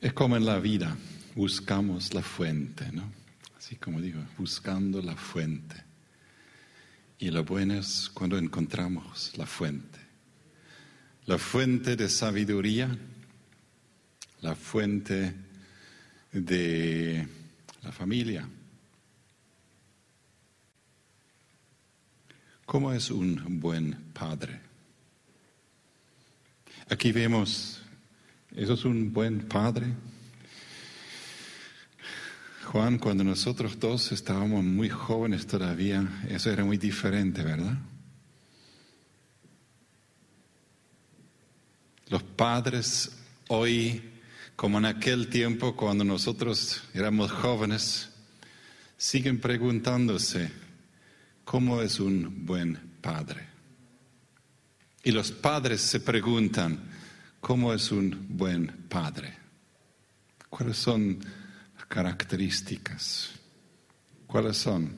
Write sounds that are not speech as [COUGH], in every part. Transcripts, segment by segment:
Es como en la vida, buscamos la fuente, ¿no? Así como digo, buscando la fuente. Y lo bueno es cuando encontramos la fuente. La fuente de sabiduría, la fuente de la familia. ¿Cómo es un buen padre? Aquí vemos, ¿eso es un buen padre? Juan, cuando nosotros dos estábamos muy jóvenes todavía, eso era muy diferente, ¿verdad? Los padres hoy, como en aquel tiempo cuando nosotros éramos jóvenes, siguen preguntándose, ¿cómo es un buen padre? Y los padres se preguntan, ¿cómo es un buen padre? ¿Cuáles son características. ¿Cuáles son?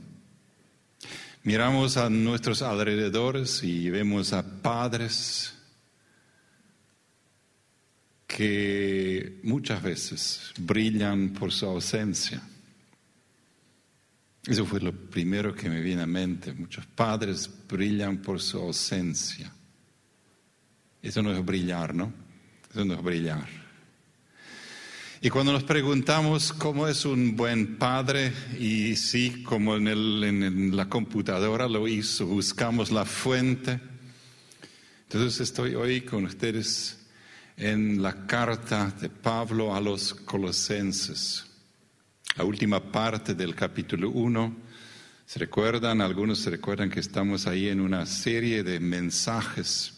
Miramos a nuestros alrededores y vemos a padres que muchas veces brillan por su ausencia. Eso fue lo primero que me viene a mente. Muchos padres brillan por su ausencia. Eso no es brillar, ¿no? Eso no brillar. Y cuando nos preguntamos cómo es un buen padre, y sí, como en, en, la computadora lo hizo, buscamos la fuente. Entonces estoy hoy con ustedes en la carta de Pablo a los colosenses, la última parte del capítulo 1. ¿Se recuerdan? Algunos se recuerdan que estamos ahí en una serie de mensajes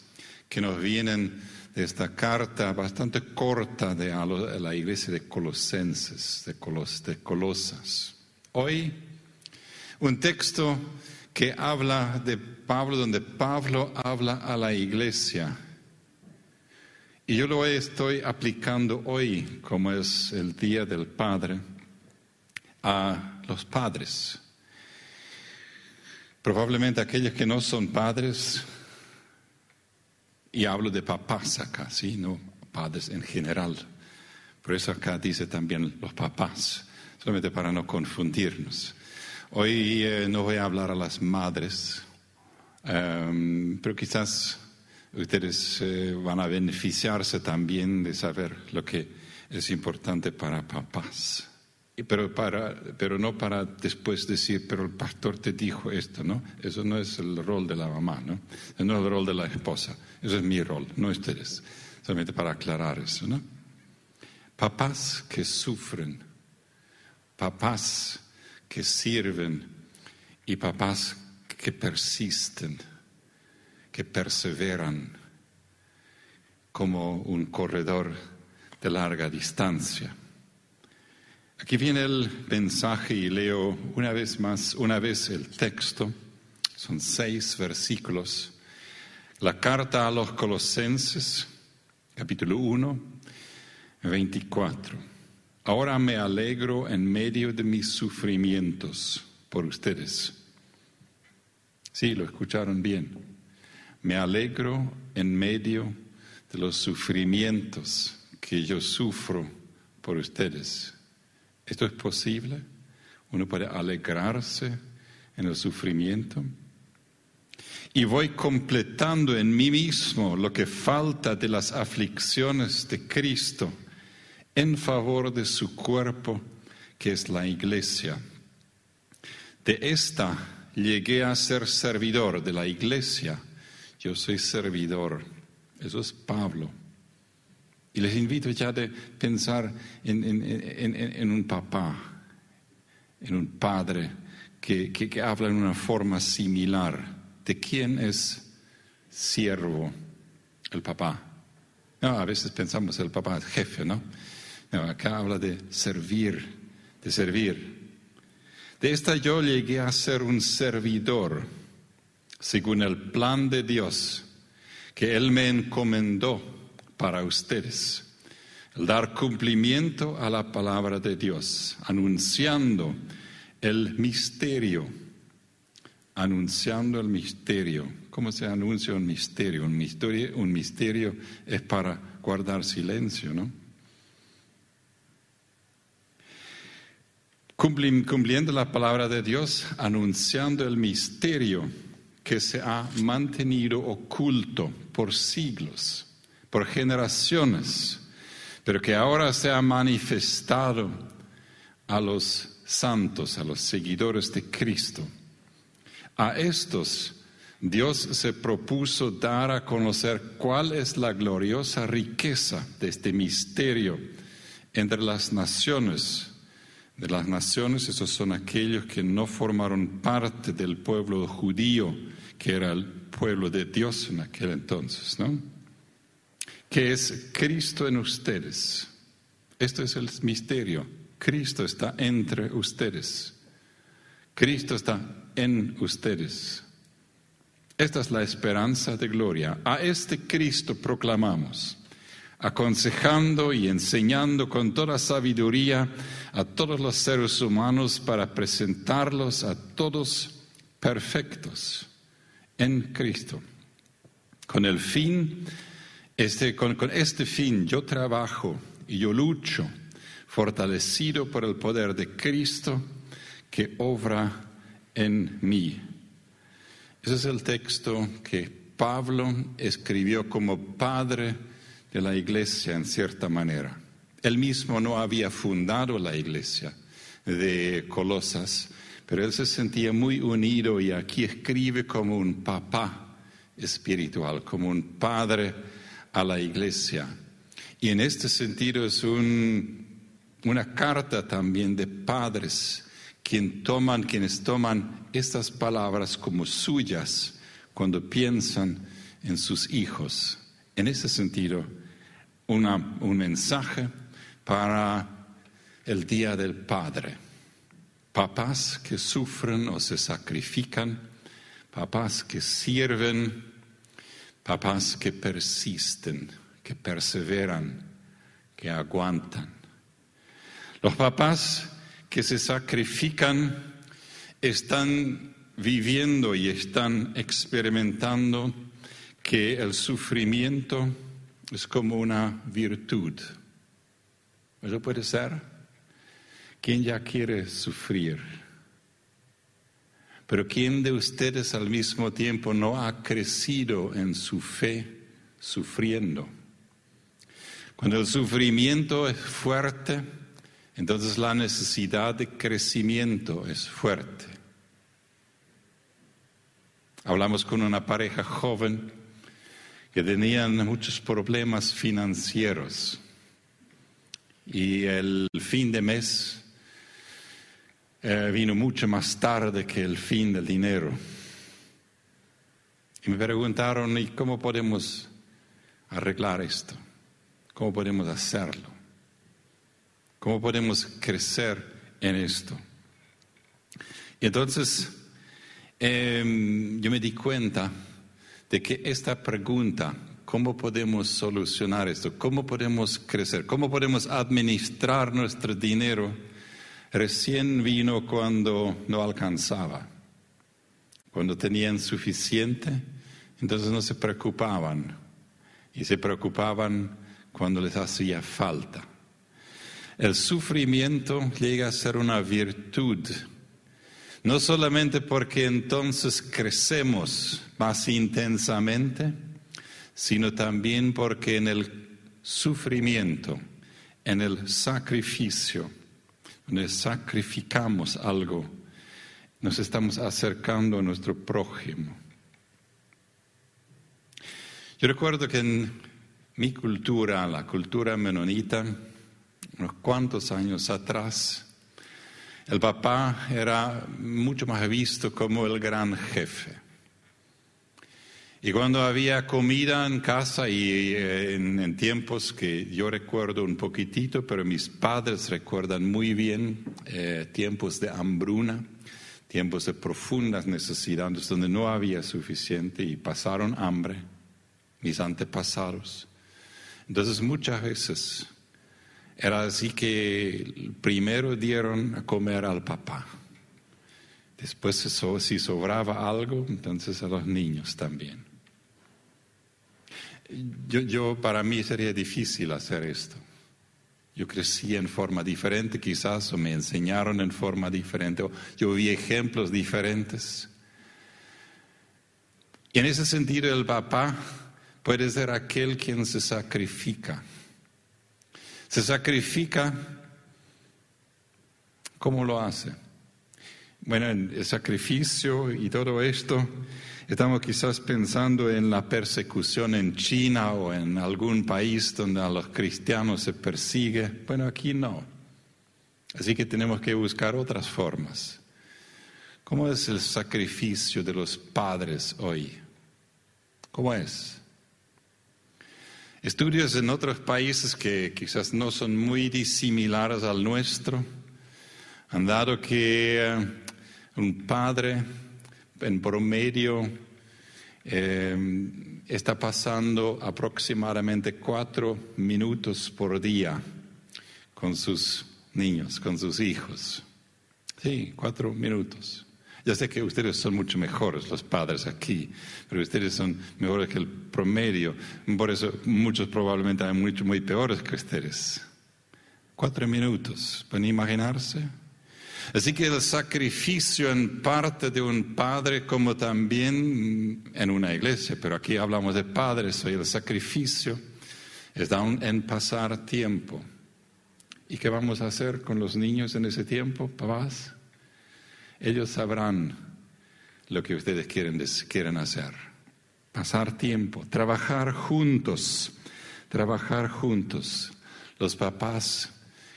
que nos vienen de esta carta bastante corta de la iglesia de Colosenses, de, de Colosas. Hoy, un texto que habla de Pablo, donde Pablo habla a la iglesia. Y yo lo estoy aplicando hoy, como es el Día del Padre, a los padres. Probablemente aquellos que no son padres y hablo de papás acá, ¿sí? No padres en general. Por eso acá dice también los papás, solamente para no confundirnos. Hoy eh, no voy a hablar a las madres, em, pero quizás ustedes eh, van a beneficiarse también de saber lo que es importante para papás pero, para, pero no para después decir, pero el pastor te dijo esto, ¿no? Eso no es el rol de la mamá, ¿no? Eso no es el rol de la esposa, eso es mi rol, no ustedes. Solamente para aclarar eso, ¿no? Papás que sufren, papás que sirven y papás que persisten, que perseveran como un corredor de larga distancia. Aquí viene el mensaje y leo una vez más, una vez el texto. Son seis versículos. La carta a los colosenses, capítulo 1, 24. Ahora me alegro en medio de mis sufrimientos por ustedes. Sí, lo escucharon bien. Me alegro en medio de los sufrimientos que yo sufro por ustedes. ¿Esto es posible? ¿Uno puede alegrarse en el sufrimiento? Y voy completando en mí mismo lo que falta de las aflicciones de Cristo en favor de su cuerpo, que es la iglesia. De esta llegué a ser servidor de la iglesia. Yo soy servidor. Eso es Pablo. Y les invito ya a pensar en, un papá, en un padre que, habla en una forma similar. ¿De quién es siervo el papá? A veces pensamos el papá es jefe, ¿no? No, acá habla de servir, de servir. De esta yo llegué a ser un servidor, según el plan de Dios, que Él me encomendó para ustedes. El dar cumplimiento a la palabra de Dios, anunciando el misterio, anunciando el misterio. ¿Cómo se anuncia un misterio? Un misterio, un misterio es para guardar silencio, ¿no? cumpliendo la palabra de Dios, anunciando el misterio que se ha mantenido oculto por siglos, por generaciones, pero que ahora se ha manifestado a los santos, a los seguidores de Cristo. A estos Dios se propuso dar a conocer cuál es la gloriosa riqueza de este misterio entre las naciones. De las naciones, esos son aquellos que no formaron parte del pueblo judío, que era el pueblo de Dios en aquel entonces, ¿no? Que es Cristo en ustedes. Esto es el misterio. Cristo está entre ustedes. Cristo está en ustedes. Esta es la esperanza de gloria. A este Cristo proclamamos, aconsejando y enseñando con toda sabiduría a todos los seres humanos para presentarlos a todos perfectos en Cristo. Con el fin, este, con, este fin yo trabajo y yo lucho, fortalecido por el poder de Cristo que obra en mí. Ese es el texto que Pablo escribió como padre de la iglesia en cierta manera. Él mismo no había fundado la iglesia de Colosas, pero él se sentía muy unido y aquí escribe como un papá espiritual, como un padre a la iglesia. Y en este sentido es una carta también de padres quien toman, quienes toman estas palabras como suyas cuando piensan en sus hijos. En ese sentido, un mensaje para el Día del Padre. Papás que sufren o se sacrifican, papás que sirven, papás que persisten, que perseveran, que aguantan. Los papás que se sacrifican están viviendo y están experimentando que el sufrimiento es como una virtud. ¿Eso puede ser? ¿Quién ya quiere sufrir? Pero ¿quién de ustedes al mismo tiempo no ha crecido en su fe sufriendo? Cuando el sufrimiento es fuerte, entonces la necesidad de crecimiento es fuerte. Hablamos con una pareja joven que tenían muchos problemas financieros y el fin de mes eh, vino mucho más tarde que el fin del dinero. Y me preguntaron, ¿y cómo podemos arreglar esto? ¿Cómo podemos hacerlo? ¿Cómo podemos crecer en esto? Y entonces em, yo me di cuenta de que esta pregunta, ¿cómo podemos solucionar esto? ¿Cómo podemos crecer? ¿Cómo podemos administrar nuestro dinero? Recién vino cuando no alcanzaba, cuando tenían suficiente, entonces no se preocupaban y se preocupaban cuando les hacía falta. El sufrimiento llega a ser una virtud, no solamente porque entonces crecemos más intensamente, sino también porque en el sufrimiento, en el sacrificio, donde sacrificamos algo, nos estamos acercando a nuestro prójimo. Yo recuerdo que en mi cultura, la cultura menonita, unos cuantos años atrás, el papá era mucho más visto como el gran jefe. Y cuando había comida en casa y eh, en, tiempos que yo recuerdo un poquitito, pero mis padres recuerdan muy bien, eh, tiempos de hambruna, tiempos de profundas necesidades donde no había suficiente y pasaron hambre, mis antepasados. Entonces muchas veces era así que primero dieron a comer al papá. Después, si sobraba algo, entonces a los niños también. Yo, para mí sería difícil hacer esto. Yo crecí en forma diferente quizás, o me enseñaron en forma diferente, o yo vi ejemplos diferentes. Y en ese sentido el papá puede ser aquel quien se sacrifica. Se sacrifica, ¿cómo lo hace? Bueno, el sacrificio y todo esto, estamos quizás pensando en la persecución en China o en algún país donde a los cristianos se persigue. Bueno, aquí no. Así que tenemos que buscar otras formas. ¿Cómo es el sacrificio de los padres hoy? ¿Cómo es? Estudios en otros países que quizás no son muy disimilares al nuestro han dado que eh, un padre en promedio eh, está pasando aproximadamente cuatro minutos por día con sus niños, con sus hijos. Sí, cuatro minutos. Ya sé que ustedes son mucho mejores, los padres aquí, pero ustedes son mejores que el promedio. Por eso muchos probablemente hay mucho muy peores que ustedes. Cuatro minutos, ¿pueden imaginarse? Así que el sacrificio en parte de un padre como también en una iglesia, pero aquí hablamos de padres, y el sacrificio está en pasar tiempo. ¿Y qué vamos a hacer con los niños en ese tiempo, papás? ellos sabrán lo que ustedes quieren, quieren hacer. Pasar tiempo, trabajar juntos, trabajar juntos. Los papás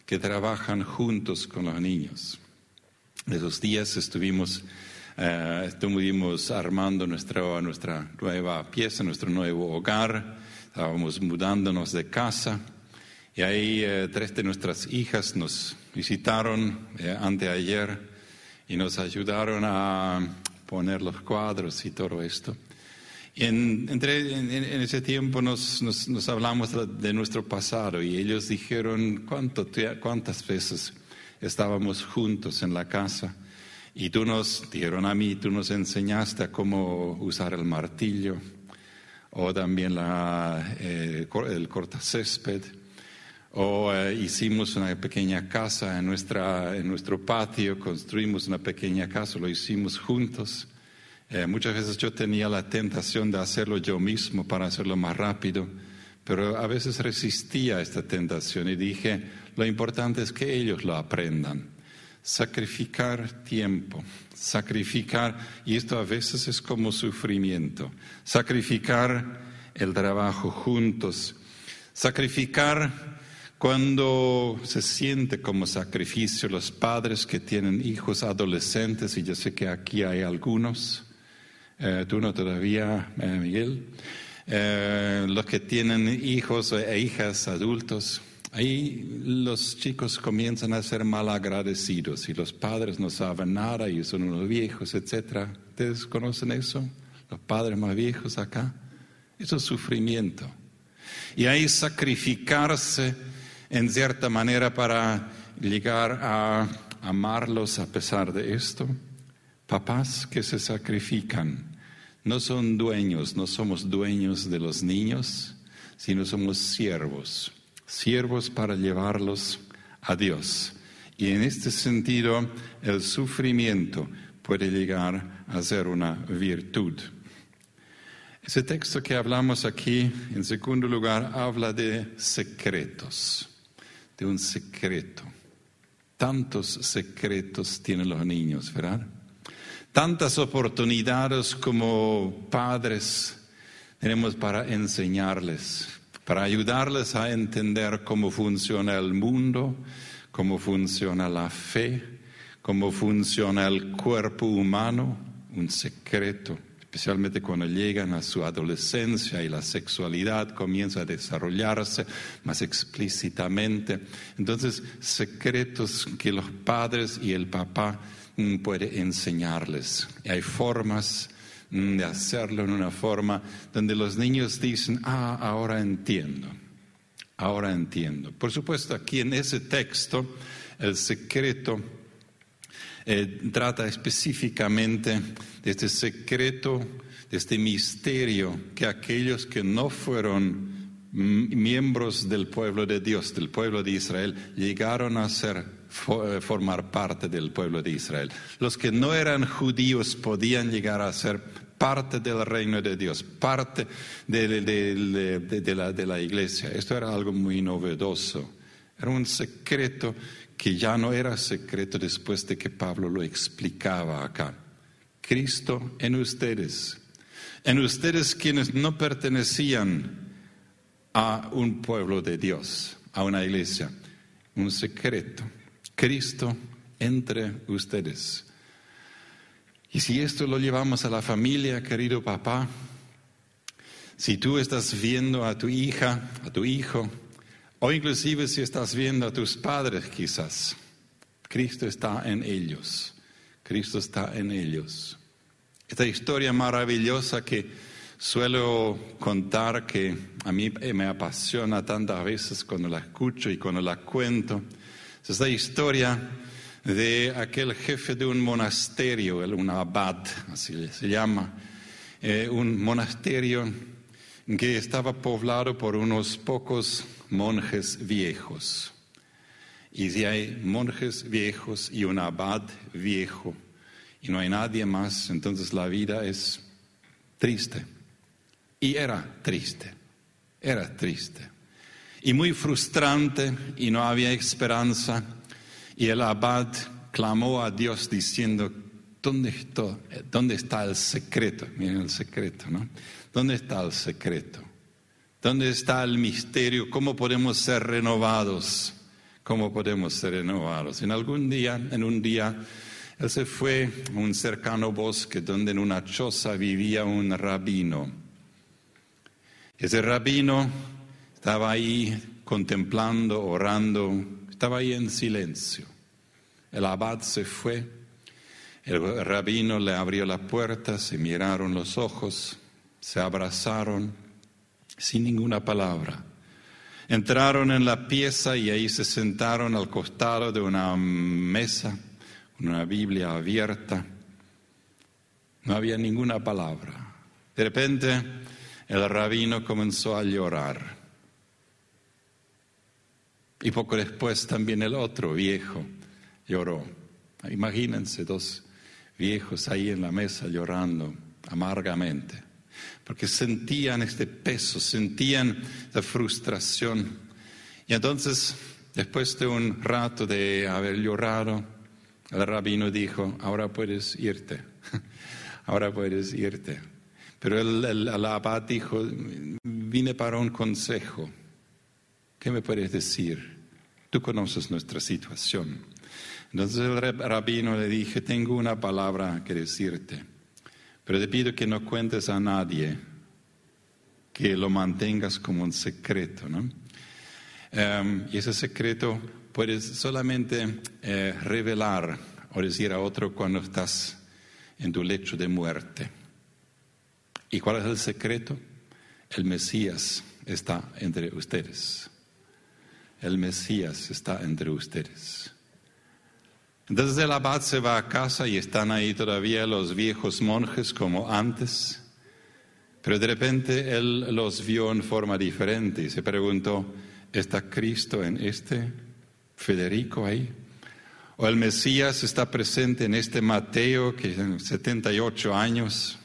que trabajan juntos con los niños. Esos días estuvimos, eh, estuvimos armando nuestra, nuestra nueva pieza, nuestro nuevo hogar. Estábamos mudándonos de casa. Y ahí eh, tres de nuestras hijas nos visitaron eh, anteayer y nos ayudaron a poner los cuadros y todo esto. Y en, en, ese tiempo nos, nos, hablamos de nuestro pasado y ellos dijeron cuánto, cuántas veces estábamos juntos en la casa y tú nos, dijeron a mí, tú nos enseñaste a cómo usar el martillo o también la, eh, el cortacésped o eh, hicimos una pequeña casa en, nuestra, en nuestro patio, construimos una pequeña casa, lo hicimos juntos. Eh, muchas veces yo tenía la tentación de hacerlo yo mismo para hacerlo más rápido, pero a veces resistía esta tentación y dije, lo importante es que ellos lo aprendan. Sacrificar tiempo, sacrificar, y esto a veces es como sufrimiento, sacrificar el trabajo juntos, sacrificar cuando se siente como sacrificio los padres que tienen hijos adolescentes, y yo sé que aquí hay algunos, eh, tú no todavía, eh, Miguel, eh, los que tienen hijos e hijas adultos, ahí los chicos comienzan a ser mal agradecidos y los padres no saben nada y son unos viejos, etc. ¿Ustedes conocen eso? Los padres más viejos acá. Eso es sufrimiento. Y ahí sacrificarse en cierta manera para llegar a amarlos a pesar de esto. Papás que se sacrifican no son dueños, no somos dueños de los niños, sino somos siervos, siervos para llevarlos a Dios. Y en este sentido, el sufrimiento puede llegar a ser una virtud. Ese texto que hablamos aquí, en segundo lugar, habla de secretos de un secreto. Tantos secretos tienen los niños, ¿verdad? Tantas oportunidades como padres tenemos para enseñarles, para ayudarles a entender cómo funciona el mundo, cómo funciona la fe, cómo funciona el cuerpo humano, un secreto especialmente cuando llegan a su adolescencia y la sexualidad comienza a desarrollarse más explícitamente. Entonces, secretos que los padres y el papá mm, pueden enseñarles. hay formas de hacerlo en una forma donde los niños dicen, ah, ahora entiendo, ahora entiendo. Por supuesto, aquí en ese texto, el secreto eh, trata específicamente de este secreto, de este misterio que aquellos que no fueron miembros del pueblo de Dios, del pueblo de Israel, llegaron a ser, eh, formar parte del pueblo de Israel. Los que no eran judíos podían llegar a ser parte del reino de Dios, parte de, de la iglesia. Esto era algo muy novedoso. Era un secreto que ya no era secreto después de que Pablo lo explicaba acá. Cristo en ustedes, en ustedes quienes no pertenecían a un pueblo de Dios, a una iglesia, un secreto. Cristo entre ustedes. Y si esto lo llevamos a la familia, querido papá, si tú estás viendo a tu hija, a tu hijo, o inclusive si estás viendo a tus padres quizás, Cristo está en ellos, Cristo está en ellos. Esta historia maravillosa que suelo contar, que a mí me apasiona tantas veces cuando la escucho y cuando la cuento, es esta historia de aquel jefe de un monasterio, un abad, así se llama, eh, un monasterio que estaba poblado por unos pocos monjes viejos. Y si hay monjes viejos y un abad viejo y no hay nadie más, entonces la vida es triste. Y era triste, era triste. Y muy frustrante y no había esperanza y el abad clamó a Dios diciendo, ¿dónde está, dónde está el secreto? Miren el secreto, ¿no? ¿Dónde está el secreto? ¿Dónde está el misterio? ¿Cómo podemos ser renovados? ¿Cómo podemos ser renovados? En algún día, en un día, él se fue a un cercano bosque donde en una choza vivía un rabino. Ese rabino estaba ahí contemplando, orando, estaba ahí en silencio. El abad se fue, el rabino le abrió la puerta, se miraron los ojos, se abrazaron sin ninguna palabra. Entraron en la pieza y ahí se sentaron al costado de una mesa, una Biblia abierta. No había ninguna palabra. De repente el rabino comenzó a llorar. Y poco después también el otro viejo lloró. Imagínense dos viejos ahí en la mesa llorando amargamente, porque sentían este peso, sentían la frustración. Y entonces, después de un rato de haber llorado, el rabino dijo, ahora puedes irte, [LAUGHS] ahora puedes irte. Pero el, el abad dijo, vine para un consejo. ¿Qué me puedes decir? Tú conoces nuestra situación. Entonces el rabino le dije, tengo una palabra que decirte, pero te pido que no cuentes a nadie, que lo mantengas como un secreto. ¿no? Em, y ese secreto puedes solamente eh, revelar o decir a otro cuando estás en tu lecho de muerte. ¿Y cuál es el secreto? El Mesías está entre ustedes el Mesías está entre ustedes. Entonces el abad se va a casa y están ahí todavía los viejos monjes como antes, pero de repente él los vio en forma diferente y se preguntó, ¿está Cristo en este Federico ahí? ¿O el Mesías está presente en este Mateo que tiene 78 años?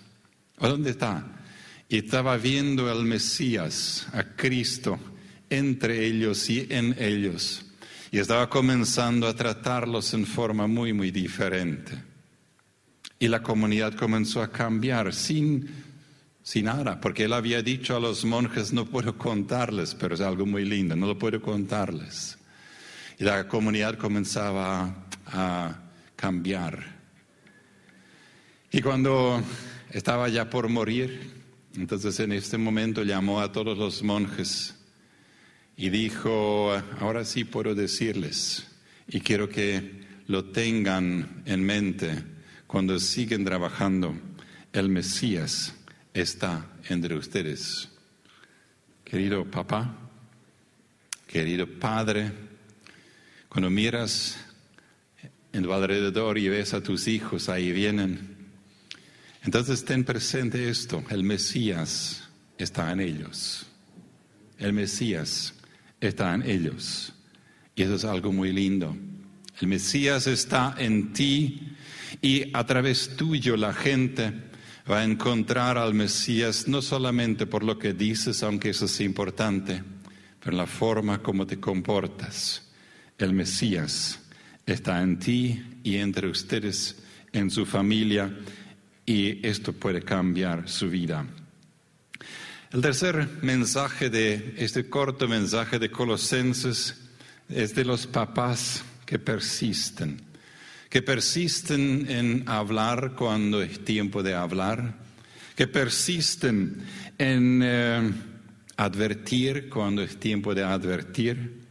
¿O dónde está? Y estaba viendo al Mesías, a Cristo, entre ellos y en ellos. Y estaba comenzando a tratarlos en forma muy, muy diferente. Y la comunidad comenzó a cambiar sin, sin nada, porque él había dicho a los monjes, no puedo contarles, pero es algo muy lindo, no lo puedo contarles. Y la comunidad comenzaba a, a cambiar. Y cuando estaba ya por morir, entonces en este momento llamó a todos los monjes y dijo, ahora sí puedo decirles, y quiero que lo tengan en mente cuando siguen trabajando, el Mesías está entre ustedes. Querido papá, querido padre, cuando miras en tu alrededor y ves a tus hijos ahí vienen, entonces ten presente esto, el Mesías está en ellos. el Mesías está en ellos. Y eso es algo muy lindo. El Mesías está en ti y a través tuyo la gente va a encontrar al Mesías no solamente por lo que dices, aunque eso es importante, pero en la forma como te comportas. El Mesías está en ti y entre ustedes, en su familia, y esto puede cambiar su vida. El tercer mensaje de este corto mensaje de Colosenses es de los papás que persisten, que persisten en hablar cuando es tiempo de hablar, que persisten en eh, advertir cuando es tiempo de advertir,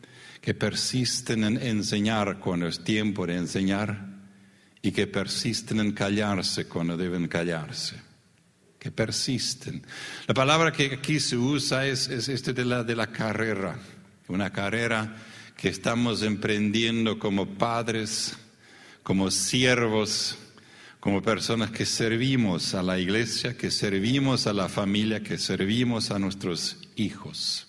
que persisten en enseñar cuando es tiempo de enseñar y que persisten en callarse cuando deben callarse. Que persisten. La palabra que aquí se usa es, es este de la, de la carrera, una carrera que estamos emprendiendo como padres, como siervos, como personas que servimos a la iglesia, que servimos a la familia, que servimos a nuestros hijos.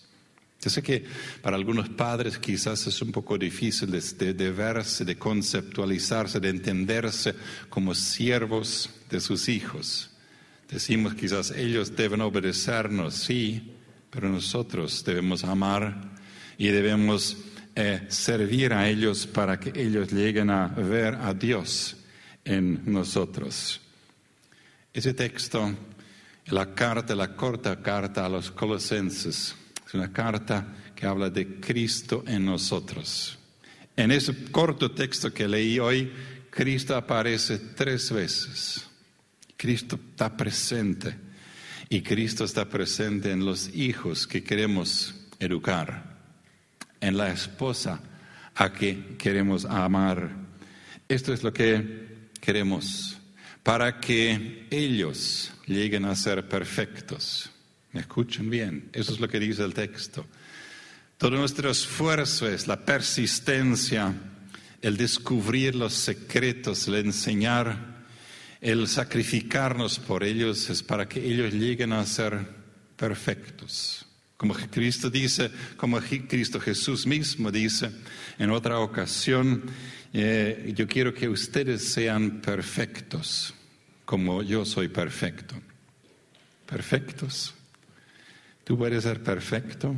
Yo que para algunos padres quizás es un poco difícil de, verse, de conceptualizarse, de entenderse como siervos de sus hijos. Decimos quizás ellos deben obedecernos, sí, pero nosotros debemos amar y debemos eh, servir a ellos para que ellos lleguen a ver a Dios en nosotros. Ese texto, la carta, la corta carta a los colosenses, es una carta que habla de Cristo en nosotros. En ese corto texto que leí hoy, Cristo aparece tres veces. Cristo está presente y Cristo está presente en los hijos que queremos educar, en la esposa a que queremos amar. Esto es lo que queremos para que ellos lleguen a ser perfectos. ¿Me escuchan bien? Eso es lo que dice el texto. Todo nuestro esfuerzo es la persistencia, el descubrir los secretos, el enseñar, el sacrificarnos por ellos, es para que ellos lleguen a ser perfectos. Como Cristo dice, como Cristo Jesús mismo dice en otra ocasión, eh, yo quiero que ustedes sean perfectos, como yo soy perfecto. Perfectos. ¿Tú puedes ser perfecto?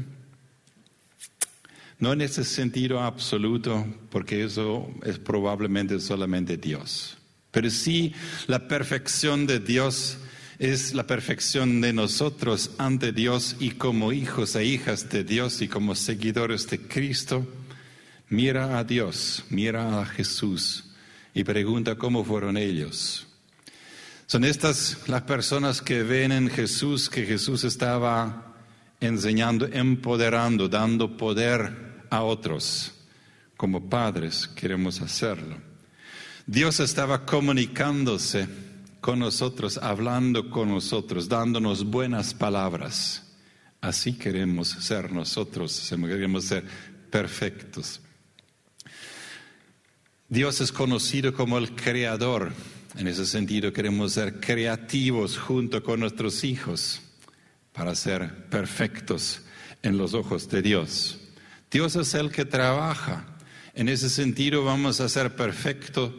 No en ese sentido absoluto, porque eso es probablemente solamente Dios. Pero sí la perfección de Dios es la perfección de nosotros ante Dios y como hijos e hijas de Dios y como seguidores de Cristo. Mira a Dios, mira a Jesús y pregunta cómo fueron ellos. Son estas las personas que ven en Jesús que Jesús estaba enseñando, empoderando, dando poder a otros. Como padres queremos hacerlo. Dios estaba comunicándose con nosotros, hablando con nosotros, dándonos buenas palabras. Así queremos ser nosotros, queremos ser perfectos. Dios es conocido como el creador. En ese sentido queremos ser creativos junto con nuestros hijos para ser perfectos en los ojos de Dios. Dios es el que trabaja. En ese sentido vamos a ser perfectos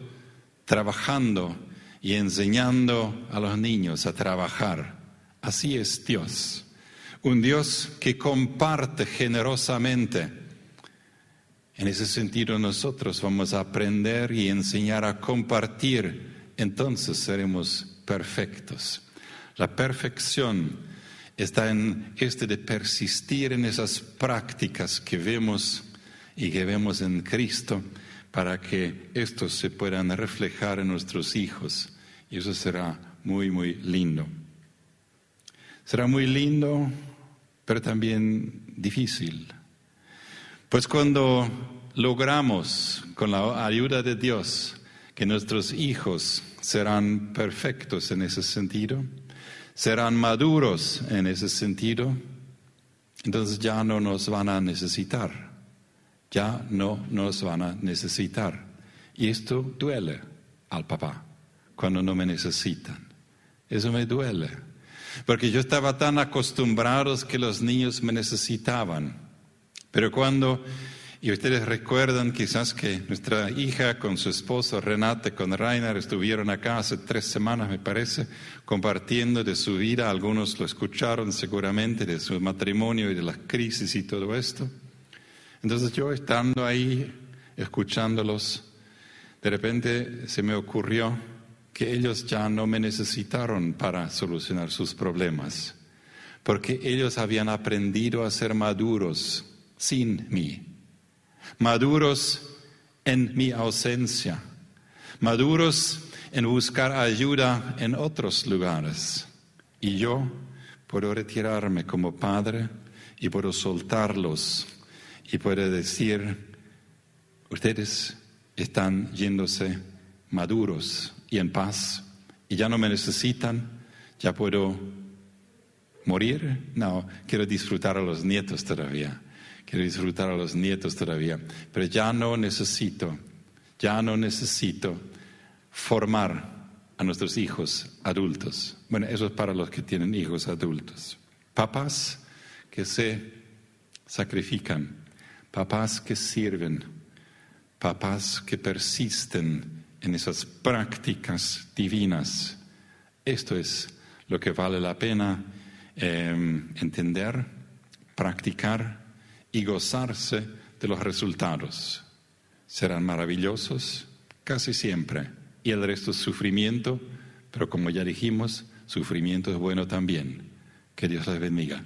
trabajando y enseñando a los niños a trabajar. Así es Dios. Un Dios que comparte generosamente. En ese sentido nosotros vamos a aprender y enseñar a compartir. Entonces seremos perfectos. La perfección está en este de persistir en esas prácticas que vemos y que vemos en Cristo para que estos se puedan reflejar en nuestros hijos. Y eso será muy, muy lindo. Será muy lindo, pero también difícil. Pues cuando logramos, con la ayuda de Dios, que nuestros hijos serán perfectos en ese sentido, serán maduros en ese sentido, entonces ya no nos van a necesitar, ya no nos van a necesitar. Y esto duele al papá cuando no me necesitan. Eso me duele. porque yo estaba tan acostumbrado que los niños me necesitaban. Pero cuando, y ustedes recuerdan quizás que nuestra hija con su esposo Renate, con Rainer, estuvieron acá hace tres semanas, me parece, compartiendo de su vida, algunos lo escucharon seguramente, de su matrimonio y de las crisis y todo esto. Entonces yo estando ahí, escuchándolos, de repente se me ocurrió que ellos ya no me necesitaron para solucionar sus problemas, porque ellos habían aprendido a ser maduros sin mí, maduros en mi ausencia, maduros en buscar ayuda en otros lugares. Y yo puedo retirarme como padre y puedo soltarlos y puedo decir, ustedes están yéndose maduros y en paz y ya no me necesitan, ya puedo morir. No, quiero disfrutar a los nietos todavía, quiero disfrutar a los nietos todavía, pero ya no necesito, ya no necesito formar a nuestros hijos adultos. Bueno, eso es para los que tienen hijos adultos. Papás que se sacrifican, papás que sirven, papás que persisten en esas prácticas divinas. Esto es lo que vale la pena em, entender, practicar y gozarse de los resultados. Serán maravillosos casi siempre y el resto es sufrimiento, pero como ya dijimos, sufrimiento es bueno también. Que Dios les bendiga.